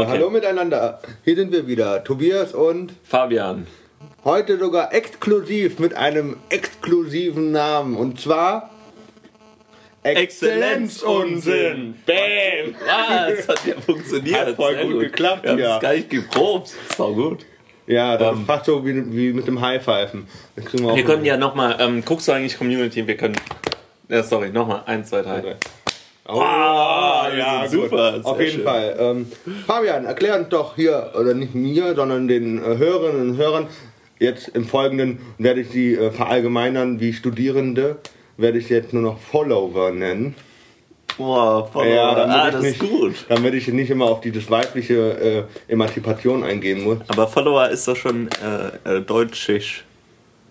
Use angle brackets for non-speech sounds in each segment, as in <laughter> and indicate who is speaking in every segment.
Speaker 1: Äh,
Speaker 2: Okay.
Speaker 1: Hallo miteinander, hier sind wir wieder, Tobias und
Speaker 2: Fabian.
Speaker 1: heute sogar exklusiv mit einem exklusiven Namen und zwar
Speaker 2: Exzellenzunsinn. Bam! Was? Hat ja funktioniert.
Speaker 1: Hat voll
Speaker 2: Sehr
Speaker 1: gut geklappt,
Speaker 2: Wir haben
Speaker 1: ja.
Speaker 2: es gar nicht geprobt. Sau gut.
Speaker 1: Ja, das
Speaker 2: Ähm.
Speaker 1: ist fast so wie, wie mit dem High-Pfeifen. Auch
Speaker 2: Wir können ja nochmal, ähm, guckst du eigentlich Community? Wir können. Ja, sorry, nochmal. Eins, zwei, drei.
Speaker 1: Oh,
Speaker 2: wir
Speaker 1: ja,
Speaker 2: sind
Speaker 1: gut.
Speaker 2: super,
Speaker 1: Auf jeden
Speaker 2: schön.
Speaker 1: Fall. Ähm, Fabian, erklär uns doch hier, oder nicht mir, sondern den äh, Hörerinnen und Hörern, jetzt im Folgenden werde ich sie äh, verallgemeinern wie Studierende, werde ich sie jetzt nur noch Follower nennen.
Speaker 2: Boah, voll.
Speaker 1: Ja, damit
Speaker 2: ah,
Speaker 1: ich
Speaker 2: das
Speaker 1: nicht,
Speaker 2: ist gut.
Speaker 1: Damit ich nicht immer auf dieses weibliche äh, Emanzipation eingehen muss.
Speaker 2: Aber Follower ist doch schon äh, äh, deutschisch.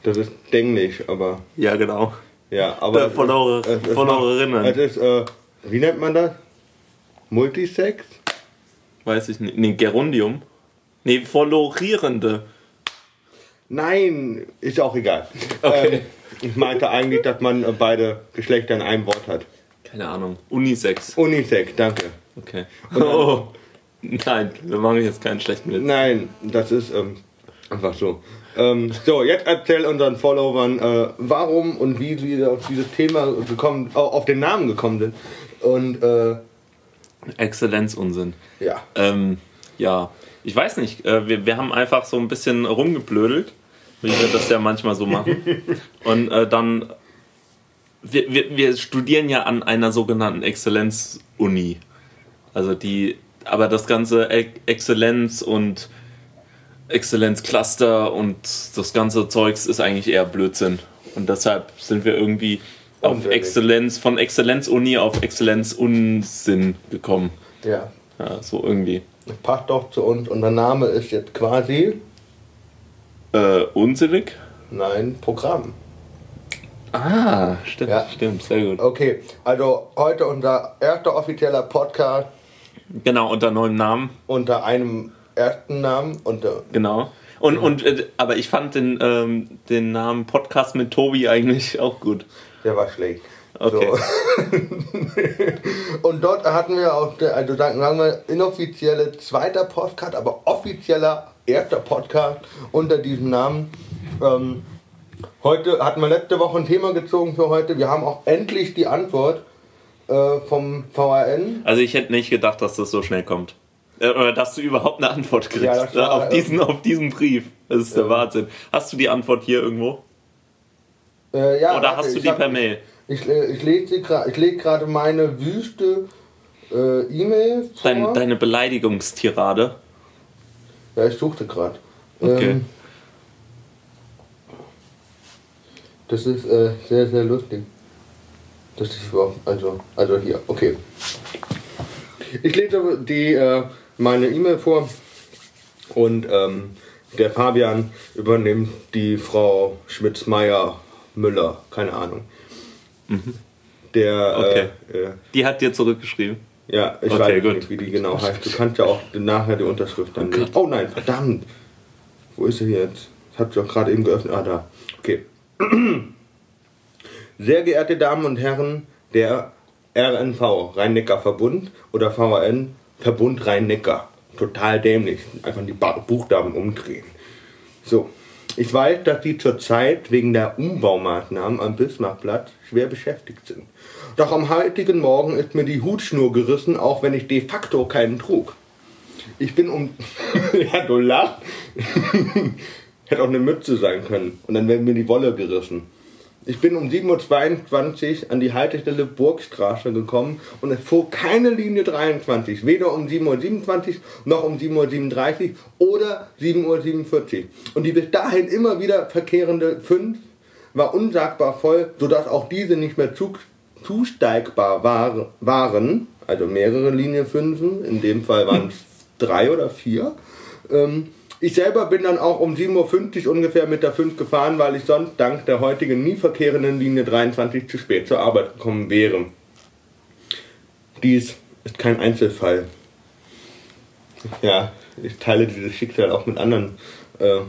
Speaker 1: Das ist Englisch, aber
Speaker 2: Ja, genau.
Speaker 1: ja, aber
Speaker 2: Äh, Follower- Followerinnen.
Speaker 1: Es ist, äh, wie nennt man das? Multisex?
Speaker 2: Weiß ich nicht. Nee, Gerundium. Nee, Followierende.
Speaker 1: Nein, ist auch egal.
Speaker 2: Okay.
Speaker 1: Ähm, ich meinte eigentlich, dass man beide Geschlechter in einem Wort hat.
Speaker 2: Keine Ahnung. Unisex.
Speaker 1: Unisex, danke.
Speaker 2: Okay. Oh. Nein, wir machen jetzt keinen schlechten Witz.
Speaker 1: Nein, das ist ähm, einfach so. Ähm, so, jetzt erzähl unseren Followern, äh, warum und wie sie auf dieses Thema gekommen, au- auf den Namen gekommen sind. Und äh,
Speaker 2: Exzellenzunsinn.
Speaker 1: ja,
Speaker 2: Ähm, ja, ich weiß nicht. Äh, wir, wir haben einfach so ein bisschen rumgeblödelt, wie wir das ja manchmal so machen. <laughs> Und äh, dann, wir, wir, wir studieren ja an einer sogenannten Exzellenz-Uni. Also die, aber das ganze E- Exzellenz und Exzellenzcluster und das ganze Zeugs ist eigentlich eher Blödsinn. Und deshalb sind wir irgendwie auf. Exzellenz, von Exzellenz-Uni auf Exzellenz-Unsinn gekommen.
Speaker 1: ja,
Speaker 2: Ja, so irgendwie.
Speaker 1: das passt doch zu uns. Und der Name ist jetzt quasi,
Speaker 2: Äh, unsinnig?
Speaker 1: nein, Programm.
Speaker 2: Ah, stimmt,
Speaker 1: Ja.
Speaker 2: stimmt, sehr gut.
Speaker 1: Okay, also heute unser erster offizieller Podcast
Speaker 2: Genau, unter neuem Namen,
Speaker 1: unter einem ersten Namen. Unter,
Speaker 2: genau. Und, und äh, aber ich fand den, ähm, den Namen Podcast mit Tobi eigentlich auch gut.
Speaker 1: Der war schlecht.
Speaker 2: Okay.
Speaker 1: So. <laughs> Und dort hatten wir auch, der- also sagen wir, inoffizielle zweiter Podcast, aber offizieller erster Podcast unter diesem Namen. Ähm, heute hatten wir letzte Woche ein Thema gezogen für heute. Wir haben auch endlich die Antwort äh, vom VRN.
Speaker 2: Also ich hätte nicht gedacht, dass das so schnell kommt. Äh, Oder dass du überhaupt eine Antwort kriegst
Speaker 1: Ja, das
Speaker 2: äh,
Speaker 1: war-
Speaker 2: auf, diesen, auf diesen Brief. Das ist der Wahnsinn. Hast du die Antwort hier irgendwo?
Speaker 1: Äh, ja,
Speaker 2: Oder
Speaker 1: warte,
Speaker 2: hast du die
Speaker 1: hab-
Speaker 2: per Mail?
Speaker 1: Ich, äh, ich ich lege gerade meine wüste äh, E-Mail vor.
Speaker 2: Dein, deine Beleidigungstirade?
Speaker 1: Ja, ich suchte gerade.
Speaker 2: Okay.
Speaker 1: Ähm, das ist äh, sehr, sehr lustig. Das ist überhaupt, also, also hier, okay. Ich lese die, äh, meine E-Mail vor und ähm, der Fabian übernimmt die Frau Schmitz-Meyer-Müller, keine Ahnung. Der,
Speaker 2: Mhm. Okay.
Speaker 1: äh, äh,
Speaker 2: Die hat dir zurückgeschrieben.
Speaker 1: ja, ich
Speaker 2: Okay,
Speaker 1: weiß
Speaker 2: gut.
Speaker 1: nicht, wie die genau heißt. Du kannst ja auch nachher die Unterschrift dann
Speaker 2: Oh
Speaker 1: lesen. Oh nein, verdammt. Wo ist sie jetzt? Das hat sie doch gerade eben geöffnet. Ah, da. Okay. <clears throat> Sehr geehrte Damen und Herren der RNV, Rhein-Neckar-Verbund oder VRN, Verbund Rhein-Neckar. Total dämlich. Einfach die Buchstaben umdrehen. So. Ich weiß, dass Sie zurzeit wegen der Umbaumaßnahmen am Bismarckplatz schwer beschäftigt sind. Doch am heutigen Morgen ist mir die Hutschnur gerissen, auch wenn ich de facto keinen trug. Ich bin um. <laughs> ja, du lachst. <laughs> Hätte auch eine Mütze sein können. Und dann wäre mir die Wolle gerissen. Ich bin um 7.22 Uhr an die Haltestelle Burgstraße gekommen und es fuhr keine Linie 23. Weder um 7.27 Uhr noch um 7.37 Uhr oder 7.47 Uhr. Und die bis dahin immer wieder verkehrende 5 war unsagbar voll, sodass auch diese nicht mehr zusteigbar war, waren. Also mehrere Linie 5, in dem Fall waren es drei oder vier. Ähm, ich selber bin dann auch um 7.50 Uhr ungefähr mit der 5 gefahren, weil ich sonst dank der heutigen nie verkehrenden Linie 23 zu spät zur Arbeit gekommen wäre. Dies ist kein Einzelfall. Ja, ich teile dieses Schicksal auch mit anderen äh,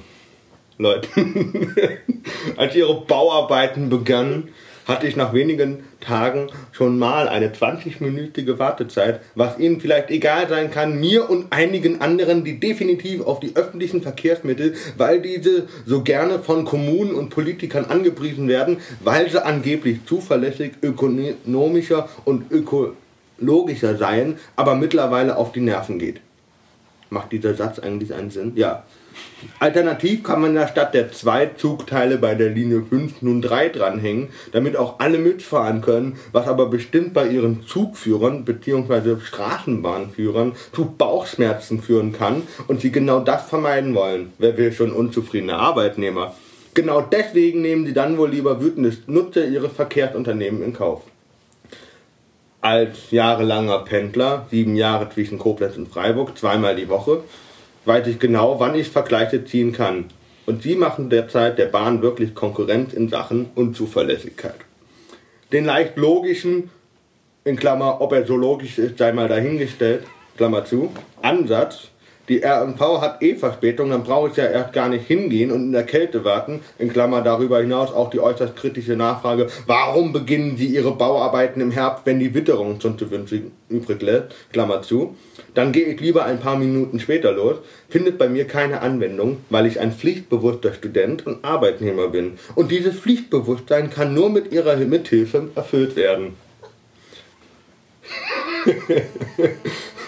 Speaker 1: Leuten. <laughs> Als ihre Bauarbeiten begannen, hatte ich nach wenigen Tagen schon mal eine 20-minütige Wartezeit, was Ihnen vielleicht egal sein kann, mir und einigen anderen, die definitiv auf die öffentlichen Verkehrsmittel, weil diese so gerne von Kommunen und Politikern angepriesen werden, weil sie angeblich zuverlässig, ökonomischer und ökologischer seien, aber mittlerweile auf die Nerven geht. Macht dieser Satz eigentlich einen Sinn? Ja. Alternativ kann man da statt der zwei Zugteile bei der Linie 5 nun drei dranhängen, damit auch alle mitfahren können, was aber bestimmt bei ihren Zugführern bzw. Straßenbahnführern zu Bauchschmerzen führen kann und sie genau das vermeiden wollen. Wer will schon unzufriedene Arbeitnehmer? Genau deswegen nehmen sie dann wohl lieber wütende Nutzer ihre Verkehrsunternehmen in Kauf. Als jahrelanger Pendler, sieben Jahre zwischen Koblenz und Freiburg, zweimal die Woche, weiß ich genau, wann ich Vergleiche ziehen kann. Und sie machen derzeit der Bahn wirklich Konkurrenz in Sachen Unzuverlässigkeit. Den leicht logischen, in Klammer, ob er so logisch ist, sei mal dahingestellt, Klammer zu, Ansatz, die RMV hat eh Verspätung, dann brauche ich ja erst gar nicht hingehen und in der Kälte warten. In Klammer darüber hinaus auch die äußerst kritische Nachfrage, warum beginnen Sie Ihre Bauarbeiten im Herbst, wenn die Witterung schon zu wünschen übrig lässt, Klammer zu. Dann gehe ich lieber ein paar Minuten später los, findet bei mir keine Anwendung, weil ich ein pflichtbewusster Student und Arbeitnehmer bin. Und dieses Pflichtbewusstsein kann nur mit Ihrer Mithilfe erfüllt werden. <laughs>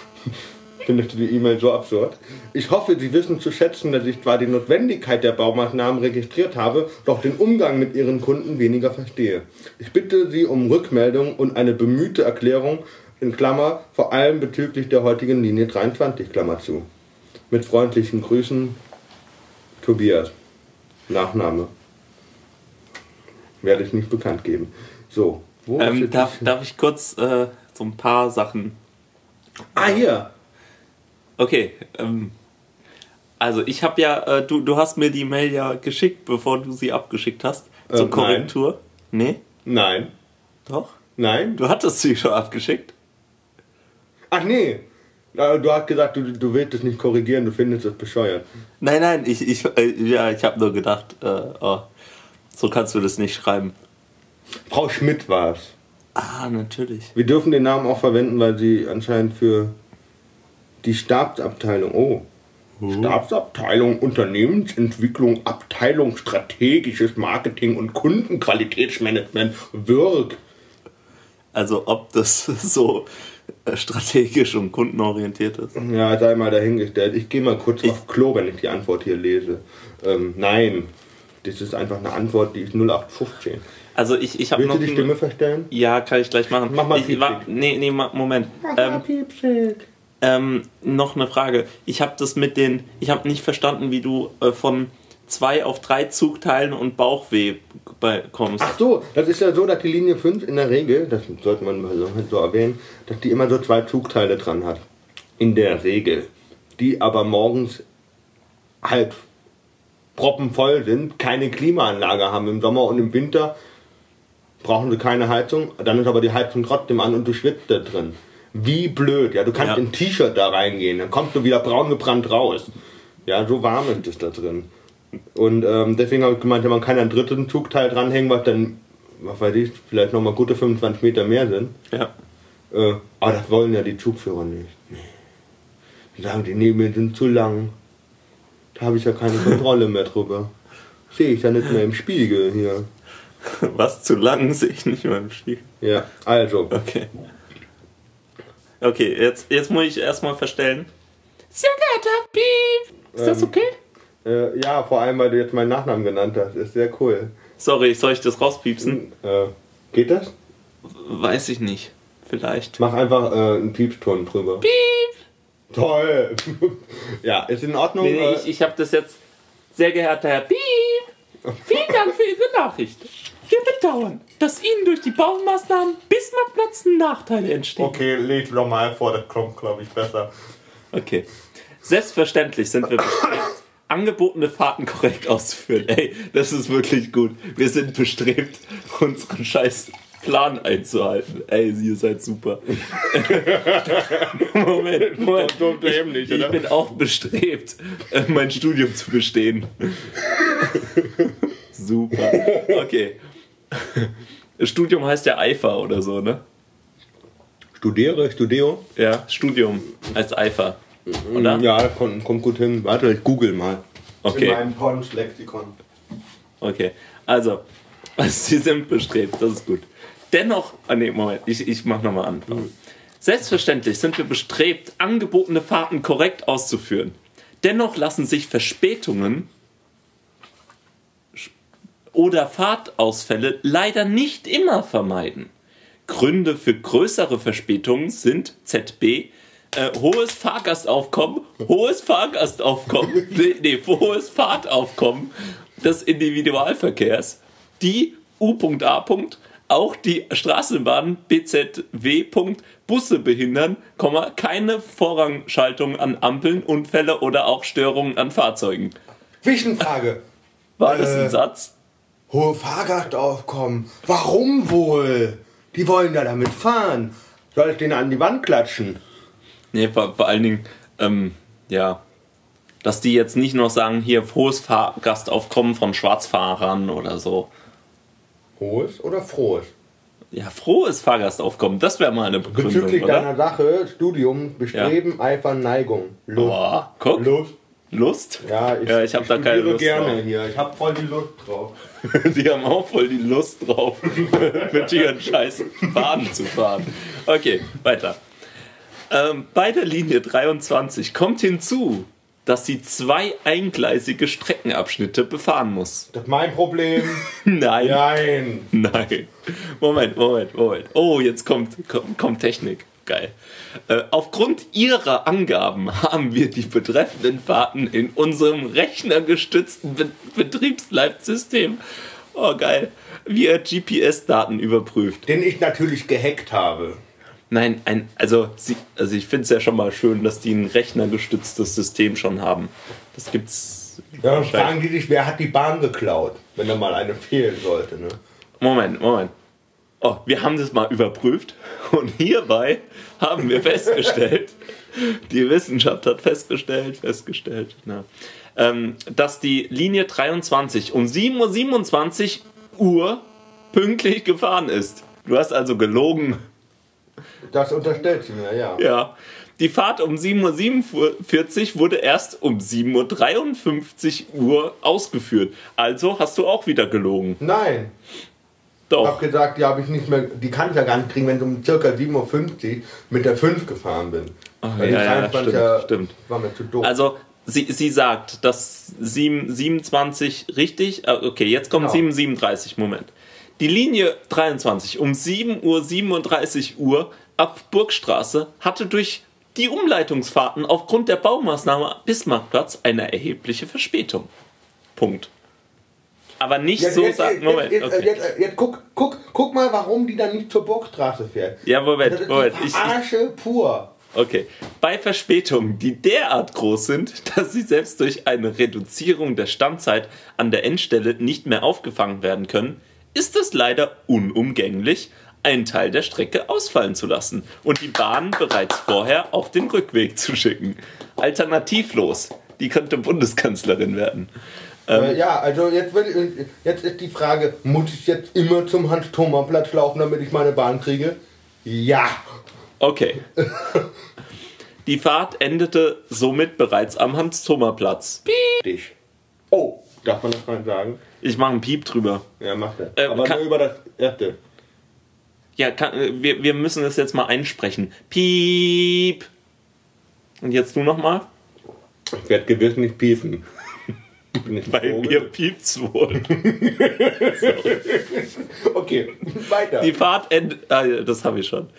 Speaker 1: Findest du die E-Mail so absurd? Ich hoffe, Sie wissen zu schätzen, dass ich zwar die Notwendigkeit der Baumaßnahmen registriert habe, doch den Umgang mit Ihren Kunden weniger verstehe. Ich bitte Sie um Rückmeldung und eine bemühte Erklärung, in Klammer, vor allem bezüglich der heutigen Linie 23, Klammer zu. Mit freundlichen Grüßen, Tobias. Nachname. Werde ich nicht bekannt geben. So, wo
Speaker 2: Ähm, darf, darf ich kurz äh, so ein paar Sachen.
Speaker 1: Ah, hier.
Speaker 2: Okay, ähm, also ich habe ja, äh, du, du hast mir die Mail ja geschickt, bevor du sie abgeschickt hast. Zur
Speaker 1: Ähm, nein.
Speaker 2: Korrektur. Nee?
Speaker 1: Nein.
Speaker 2: Doch?
Speaker 1: Nein.
Speaker 2: Du hattest sie schon abgeschickt?
Speaker 1: Ach nee. Äh, Du hast gesagt, du, du willst es nicht korrigieren, du findest es bescheuert.
Speaker 2: Nein, nein, ich, ich, äh, ja, ich habe nur gedacht, äh, oh, so kannst du das nicht schreiben.
Speaker 1: Frau Schmidt war es.
Speaker 2: Ah, natürlich.
Speaker 1: Wir dürfen den Namen auch verwenden, weil sie anscheinend für die Stabsabteilung, oh, Stabsabteilung Unternehmensentwicklung, Abteilung strategisches Marketing und Kundenqualitätsmanagement wirkt.
Speaker 2: Also ob das <laughs> so äh, strategisch und kundenorientiert ist.
Speaker 1: Ja, sei mal dahingestellt. Ich gehe mal kurz auf Klo, wenn ich die Antwort hier lese. Ähm, nein, das ist einfach eine Antwort, die ist 0815.
Speaker 2: Also ich, ich habe
Speaker 1: Willst
Speaker 2: noch...
Speaker 1: du die Stimme verstellen?
Speaker 2: Ja, kann ich gleich machen.
Speaker 1: Mach mal
Speaker 2: ich, Nee, nee, Moment. Ähm,
Speaker 1: Piepsig.
Speaker 2: Ähm, noch eine Frage. Ich habe das mit den... Ich habe nicht verstanden, wie du äh, von zwei auf drei Zugteilen und Bauchweh kommst.
Speaker 1: Ach so, das ist ja so, dass die Linie 5 in der Regel, das sollte man mal so, so erwähnen, dass die immer so zwei Zugteile dran hat. In der Regel. Die aber morgens halb proppenvoll sind, keine Klimaanlage haben im Sommer und im Winter brauchen sie keine Heizung, dann ist aber die Heizung trotzdem an und du schwitzt da drin. Wie blöd, ja, du kannst
Speaker 2: Ja.
Speaker 1: in T-Shirt da reingehen, dann kommst du wieder braun gebrannt raus. Ja, so warm ist es da drin. Und ähm, deswegen habe ich gemeint, ja, man kann einen dritten Zugteil dranhängen, was dann, was weiß ich, vielleicht nochmal gute 25 Meter mehr sind.
Speaker 2: Ja.
Speaker 1: Äh, aber das wollen ja die Zugführer nicht. Nee. Die sagen, die Nebel sind zu lang. Da habe ich ja keine <laughs> Kontrolle mehr drüber. Sehe ich ja nicht mehr im Spiegel hier.
Speaker 2: Was zu lang sehe ich nicht mehr im Spiegel.
Speaker 1: Ja, also.
Speaker 2: Okay. Okay, jetzt, jetzt muss ich erstmal verstellen. Sehr geehrter Piep! Ist das
Speaker 1: Ähm,
Speaker 2: okay?
Speaker 1: Äh, ja, vor allem, weil du jetzt meinen Nachnamen genannt hast. Ist sehr cool.
Speaker 2: Sorry, soll ich das rauspiepsen?
Speaker 1: Äh, geht das?
Speaker 2: Weiß ich nicht. Vielleicht.
Speaker 1: Mach einfach äh, einen Piepston drüber.
Speaker 2: Piep!
Speaker 1: Toll! <laughs> ja, ist in Ordnung.
Speaker 2: Nee, nee,
Speaker 1: äh,
Speaker 2: ich, ich habe das jetzt. Sehr geehrter Herr Piep! Vielen Dank für Ihre Nachricht. Wir bedauern, dass Ihnen durch die Baumaßnahmen Bismarckplatz Nachteile entstehen.
Speaker 1: okay, leg doch mal vor, das kommt, glaube ich, besser.
Speaker 2: Okay. Selbstverständlich sind wir bestrebt, angebotene Fahrten korrekt auszuführen. Ey, das ist wirklich gut. Wir sind bestrebt, unseren scheiß Plan einzuhalten. Ey, ihr seid super. <laughs> Moment, Moment. Ich, ich bin auch bestrebt, äh, mein Studium zu bestehen. <laughs> super. Okay. Studium heißt ja Eifer oder so, ne?
Speaker 1: Studiere, Studio?
Speaker 2: Ja, Studium heißt Eifer. Oder?
Speaker 1: Ja, kommt, kommt gut hin. Warte, ich google mal.
Speaker 2: Okay.
Speaker 1: In meinem Porns-Lexikon.
Speaker 2: Okay, also, <laughs> sie sind bestrebt, das ist gut. Dennoch, ah nee, Moment, ich, ich mach nochmal an. Selbstverständlich sind wir bestrebt, angebotene Fahrten korrekt auszuführen. Dennoch lassen sich Verspätungen oder Fahrtausfälle leider nicht immer vermeiden. Gründe für größere Verspätungen sind ZB, äh, hohes Fahrgastaufkommen, hohes Fahrgastaufkommen, <laughs> nee, nee, hohes Fahrtaufkommen des Individualverkehrs, die U.A. auch die Straßenbahn BZW. Busse behindern, keine Vorrangschaltung an Ampeln, Unfälle oder auch Störungen an Fahrzeugen.
Speaker 1: Zwischenfrage.
Speaker 2: War das
Speaker 1: Äh.
Speaker 2: ein Satz?
Speaker 1: Hohe Fahrgastaufkommen. Warum wohl? Die wollen ja damit fahren. Soll ich den an die Wand klatschen?
Speaker 2: Nee, vor, vor allen Dingen, ähm, ja, dass die jetzt nicht noch sagen, hier hohes Fahrgastaufkommen von Schwarzfahrern oder so.
Speaker 1: Hohes oder frohes?
Speaker 2: Ja, frohes Fahrgastaufkommen, das wäre mal eine Begründung,
Speaker 1: Bezüglich
Speaker 2: oder?
Speaker 1: deiner Sache, Studium, Bestreben, Eifer, Neigung. Lust.
Speaker 2: Boah, guck,
Speaker 1: Lust.
Speaker 2: Lust?
Speaker 1: Ja, ich,
Speaker 2: ja, ich habe da keine Lust
Speaker 1: gerne
Speaker 2: drauf.
Speaker 1: hier. Ich habe voll die Lust drauf. <laughs>
Speaker 2: Die haben auch voll die Lust drauf, <laughs> mit ihren scheiß Bahnen zu fahren. Okay, weiter. Ähm, bei der Linie 23 kommt hinzu, dass sie zwei eingleisige Streckenabschnitte befahren muss.
Speaker 1: Das ist mein Problem. <laughs>
Speaker 2: Nein,
Speaker 1: Nein.
Speaker 2: nein. Moment, Moment, Moment. Oh, jetzt kommt, kommt, kommt Technik. Geil. Äh, aufgrund ihrer Angaben haben wir die betreffenden Fahrten in unserem rechnergestützten Be Betriebsleitsystem, oh geil, via GPS-Daten überprüft.
Speaker 1: Den ich natürlich gehackt habe.
Speaker 2: Nein, ein, also, sie, also ich finde es ja schon mal schön, dass die ein rechnergestütztes System schon haben. Das gibt's.
Speaker 1: Ja, dann fragen die sich, wer hat die Bahn geklaut, wenn da mal eine fehlen sollte. Ne?
Speaker 2: Moment, Moment. Oh, wir haben das mal überprüft und hierbei haben wir festgestellt, die Wissenschaft hat festgestellt, festgestellt, na, ähm, dass die Linie 23 um 7.27 Uhr pünktlich gefahren ist. Du hast also gelogen.
Speaker 1: Das unterstellt sie mir, ja.
Speaker 2: Ja. Die Fahrt um 7.47 Uhr wurde erst um 7.53 Uhr ausgeführt. Also hast du auch wieder gelogen.
Speaker 1: Nein. Ich
Speaker 2: Doch.
Speaker 1: habe gesagt, die habe ich nicht mehr, die kann ich ja gar nicht kriegen, wenn ich um circa 7.50 Uhr mit der 5 gefahren bin. Weil die
Speaker 2: ja, ja,
Speaker 1: 23
Speaker 2: stimmt, stimmt.
Speaker 1: war mir zu doof.
Speaker 2: Also, sie, sie sagt, dass 7, 27 richtig. äh, Okay, jetzt kommt
Speaker 1: Genau.
Speaker 2: 7.37, Moment. Die Linie 23 um 7.37 Uhr ab Burgstraße hatte durch die Umleitungsfahrten aufgrund der Baumaßnahme Bismarckplatz eine erhebliche Verspätung. Punkt. Aber nicht
Speaker 1: Jetzt,
Speaker 2: so
Speaker 1: jetzt,
Speaker 2: sagen.
Speaker 1: jetzt,
Speaker 2: Moment,
Speaker 1: jetzt,
Speaker 2: okay.
Speaker 1: jetzt, jetzt, guck, guck, guck mal, warum die dann nicht zur Burgstraße fährt.
Speaker 2: Ja, Moment,
Speaker 1: Das ist
Speaker 2: Moment. Ich,
Speaker 1: Verarsche pur.
Speaker 2: Okay. Bei Verspätungen, die derart groß sind, <laughs> dass sie selbst durch eine Reduzierung der Standzeit an der Endstelle nicht mehr aufgefangen werden können, ist es leider unumgänglich, einen Teil der Strecke ausfallen zu lassen und die Bahn bereits vorher auf den Rückweg zu schicken. Alternativlos. Die könnte Bundeskanzlerin werden. Ähm.
Speaker 1: Äh, ja, also jetzt, will, jetzt ist die Frage, muss ich jetzt immer zum Hans-Thoma-Platz laufen, damit ich meine Bahn kriege? Ja.
Speaker 2: Okay. <laughs> Die Fahrt endete somit bereits am Hans-Thoma-Platz.
Speaker 1: Dich. Oh, darf man das mal sagen?
Speaker 2: Ich mache einen Piep drüber.
Speaker 1: Ja, macht er.
Speaker 2: Äh,
Speaker 1: Aber
Speaker 2: kann-
Speaker 1: nur über das erste.
Speaker 2: Ja, kann, äh, wir, wir müssen das jetzt mal einsprechen. Piep. Und jetzt du nochmal?
Speaker 1: Ich werde gewiss nicht piepen.
Speaker 2: Bei mir piept's wohl. <laughs>
Speaker 1: Okay, weiter.
Speaker 2: Die Fahrt endet. Ah, das habe ich schon.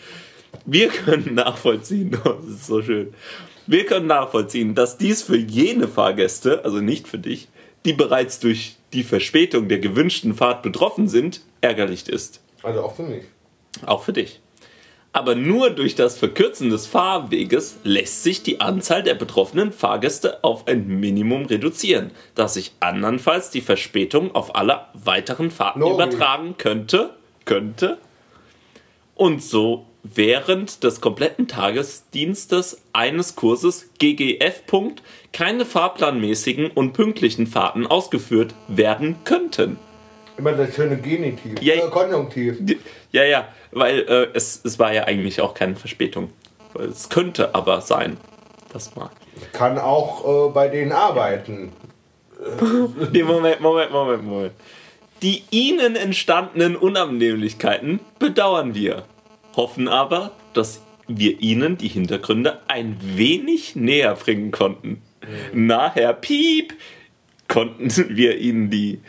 Speaker 2: Wir können nachvollziehen, oh, <laughs> das ist so schön. Wir können nachvollziehen, dass dies für jene Fahrgäste, also nicht für dich, die bereits durch die Verspätung der gewünschten Fahrt betroffen sind, ärgerlich ist.
Speaker 1: also auch für mich.
Speaker 2: Auch für dich. Aber nur durch das Verkürzen des Fahrweges lässt sich die Anzahl der betroffenen Fahrgäste auf ein Minimum reduzieren, dass sich andernfalls die Verspätung auf alle weiteren Fahrten
Speaker 1: Logisch.
Speaker 2: übertragen könnte, könnte und so während des kompletten Tagesdienstes eines Kurses GGF. Keine fahrplanmäßigen und pünktlichen Fahrten ausgeführt werden könnten.
Speaker 1: Immer das schöne Genitiv.
Speaker 2: Ja,
Speaker 1: äh, Konjunktiv.
Speaker 2: Ja, ja, weil äh, es, es war ja eigentlich auch keine Verspätung. Es könnte aber sein. Das mal.
Speaker 1: Kann auch äh, bei denen arbeiten. <laughs>
Speaker 2: Nee, Moment, Moment, Moment, Moment. Die ihnen entstandenen Unannehmlichkeiten bedauern wir. Hoffen aber, dass wir ihnen die Hintergründe ein wenig näher bringen konnten. Na, Herr Piep, konnten wir ihnen die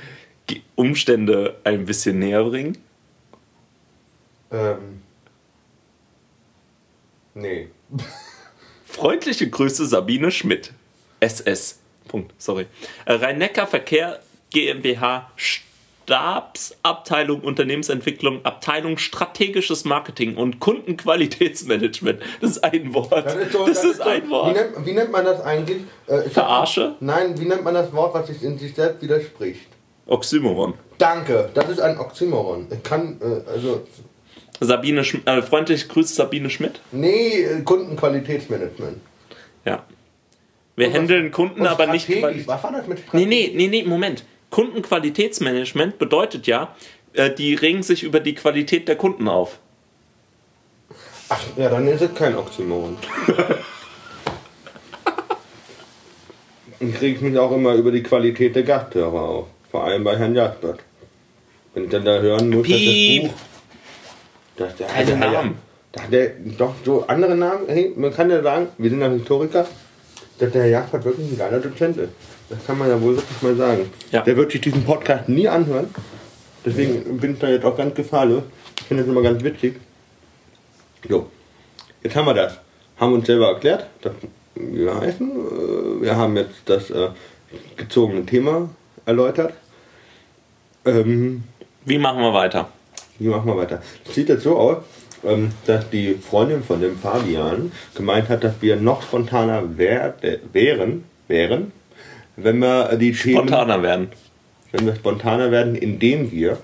Speaker 2: Umstände ein bisschen näher bringen?
Speaker 1: Ähm. Nee. <laughs>
Speaker 2: Freundliche Grüße Sabine Schmidt. SS. Punkt, sorry. Äh, Rhein-Neckar Verkehr GmbH Stabsabteilung Unternehmensentwicklung Abteilung Strategisches Marketing und Kundenqualitätsmanagement. Das ist ein Wort.
Speaker 1: Das ist, so,
Speaker 2: das ist
Speaker 1: so,
Speaker 2: ein
Speaker 1: Wie
Speaker 2: Wort.
Speaker 1: nennt, wie nennt man das eigentlich? Äh, ich hab-
Speaker 2: Verarsche?
Speaker 1: Nein, wie nennt man das Wort, was sich in sich selbst widerspricht?
Speaker 2: Oxymoron.
Speaker 1: Danke, das ist ein Oxymoron. Ich kann, äh, also,
Speaker 2: Sabine Schm äh, freundliche Grüße Sabine Schmidt.
Speaker 1: nee, Kundenqualitätsmanagement.
Speaker 2: Ja. Wir handeln Kunden,
Speaker 1: Und
Speaker 2: aber nicht. Quali
Speaker 1: Was war das mit
Speaker 2: Nee,
Speaker 1: Strategie?
Speaker 2: nee, nee, nee, Moment. Kundenqualitätsmanagement bedeutet ja, äh, die regen sich über die Qualität der Kunden auf.
Speaker 1: Ach, ja, dann ist es kein Oxymoron. Dann kriege ich mich auch immer über die Qualität der Gasthörer auf. Vor allem bei Herrn Jaspert. Wenn ich dann da hören muss,
Speaker 2: Piep.
Speaker 1: dass das Buch... Dass der,
Speaker 2: Keine
Speaker 1: der,
Speaker 2: Namen.
Speaker 1: Da hat der doch so andere Namen. Hey, man kann ja sagen, wir sind ja Historiker, dass der Herr Jaspert wirklich ein geiler Dozent ist. Das kann man ja wohl wirklich mal sagen.
Speaker 2: Ja.
Speaker 1: Der wird sich diesen Podcast nie anhören. Deswegen bin ich da jetzt auch ganz gefahrlos. Ich finde das immer ganz witzig. Jo, jetzt haben wir das. Haben uns selber erklärt, dass wir heißen. Äh, Wir haben jetzt das äh, gezogene Thema erläutert. Ähm,
Speaker 2: Wie machen wir weiter?
Speaker 1: wie machen wir weiter? Es sieht jetzt so aus, ähm, dass die Freundin von dem Fabian gemeint hat, dass wir noch spontaner wär, wären, wären, wenn wir die Themen,
Speaker 2: Spontaner werden.
Speaker 1: wenn wir spontaner werden, indem wir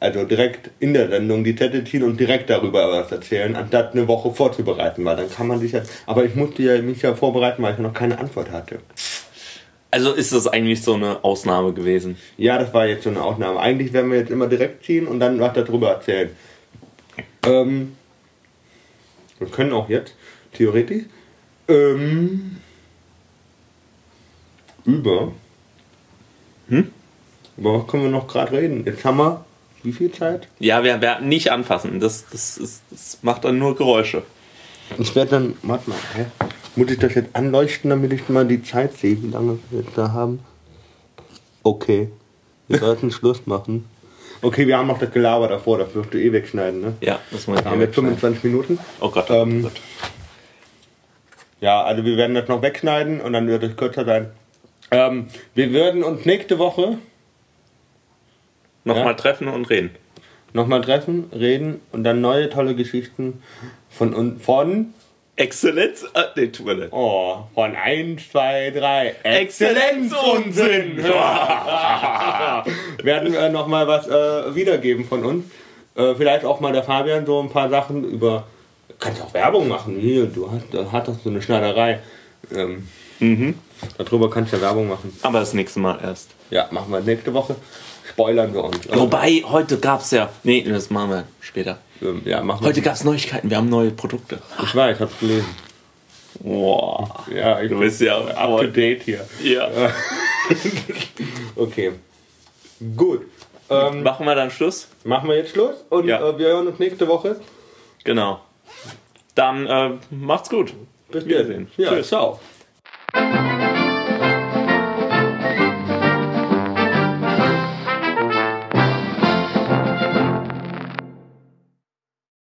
Speaker 1: also direkt in der Sendung die Zettel ziehen und direkt darüber was erzählen, anstatt eine Woche vorzubereiten, weil dann kann man sich ja. Aber ich musste ja mich ja vorbereiten, weil ich noch keine Antwort hatte.
Speaker 2: Also ist das eigentlich so eine Ausnahme gewesen.
Speaker 1: Ja, das war jetzt so eine Ausnahme. Eigentlich werden wir jetzt immer direkt ziehen und dann was darüber erzählen. Ähm, wir können auch jetzt, theoretisch, ähm, über.
Speaker 2: Hm?
Speaker 1: Über was können wir noch gerade reden? Jetzt haben wir wie viel Zeit?
Speaker 2: Ja, wir werden nicht anfassen. Das, das, ist, das macht dann nur Geräusche.
Speaker 1: Ich werde dann, warte mal, hä? Muss ich das jetzt anleuchten, damit ich mal die Zeit sehe, wie lange wir jetzt da haben? Okay, wir <laughs> sollten Schluss machen. Okay, wir haben noch das Gelaber davor, das wirst du eh wegschneiden, ne?
Speaker 2: Ja, das muss ich
Speaker 1: Da haben wir 25 Minuten.
Speaker 2: Oh Gott.
Speaker 1: Ähm,
Speaker 2: oh Gott.
Speaker 1: Ja, also wir werden das noch wegschneiden und dann wird es kürzer sein. Ähm, wir würden uns nächste Woche
Speaker 2: Nochmal
Speaker 1: ja.
Speaker 2: treffen und reden.
Speaker 1: nochmal treffen, reden und dann neue tolle Geschichten von von
Speaker 2: Exzellenz. Äh, nee, tut mir leid.
Speaker 1: oh, von 1, 2, 3
Speaker 2: Exzellenzunsinn.
Speaker 1: werden wir nochmal was äh, wiedergeben von uns. Äh, vielleicht auch mal der Fabian so ein paar Sachen über. Kannst auch Werbung machen. Hier, du hast, du hattest so eine Schneiderei. Ähm,
Speaker 2: Mhm.
Speaker 1: darüber kannst du ja Werbung machen.
Speaker 2: Aber das nächste Mal erst.
Speaker 1: Ja, machen wir nächste Woche. Spoilern wir uns.
Speaker 2: Wobei, heute gab es ja. Nee, das machen wir später.
Speaker 1: Ähm, ja, machen.
Speaker 2: Heute gab es Neuigkeiten. Wir haben neue Produkte.
Speaker 1: Ich weiß, ich hab's gelesen.
Speaker 2: Boah.
Speaker 1: Ja, ich
Speaker 2: Du bist ja
Speaker 1: up to date hier.
Speaker 2: Ja. <laughs>
Speaker 1: Okay. Gut. Ähm,
Speaker 2: Machen wir dann Schluss?
Speaker 1: machen wir jetzt Schluss und
Speaker 2: Ja.
Speaker 1: äh, wir hören uns nächste Woche.
Speaker 2: Genau. Dann äh, macht's gut.
Speaker 1: Bis
Speaker 2: Wiedersehen.
Speaker 1: Ja,
Speaker 2: Tschüss.
Speaker 1: ciao.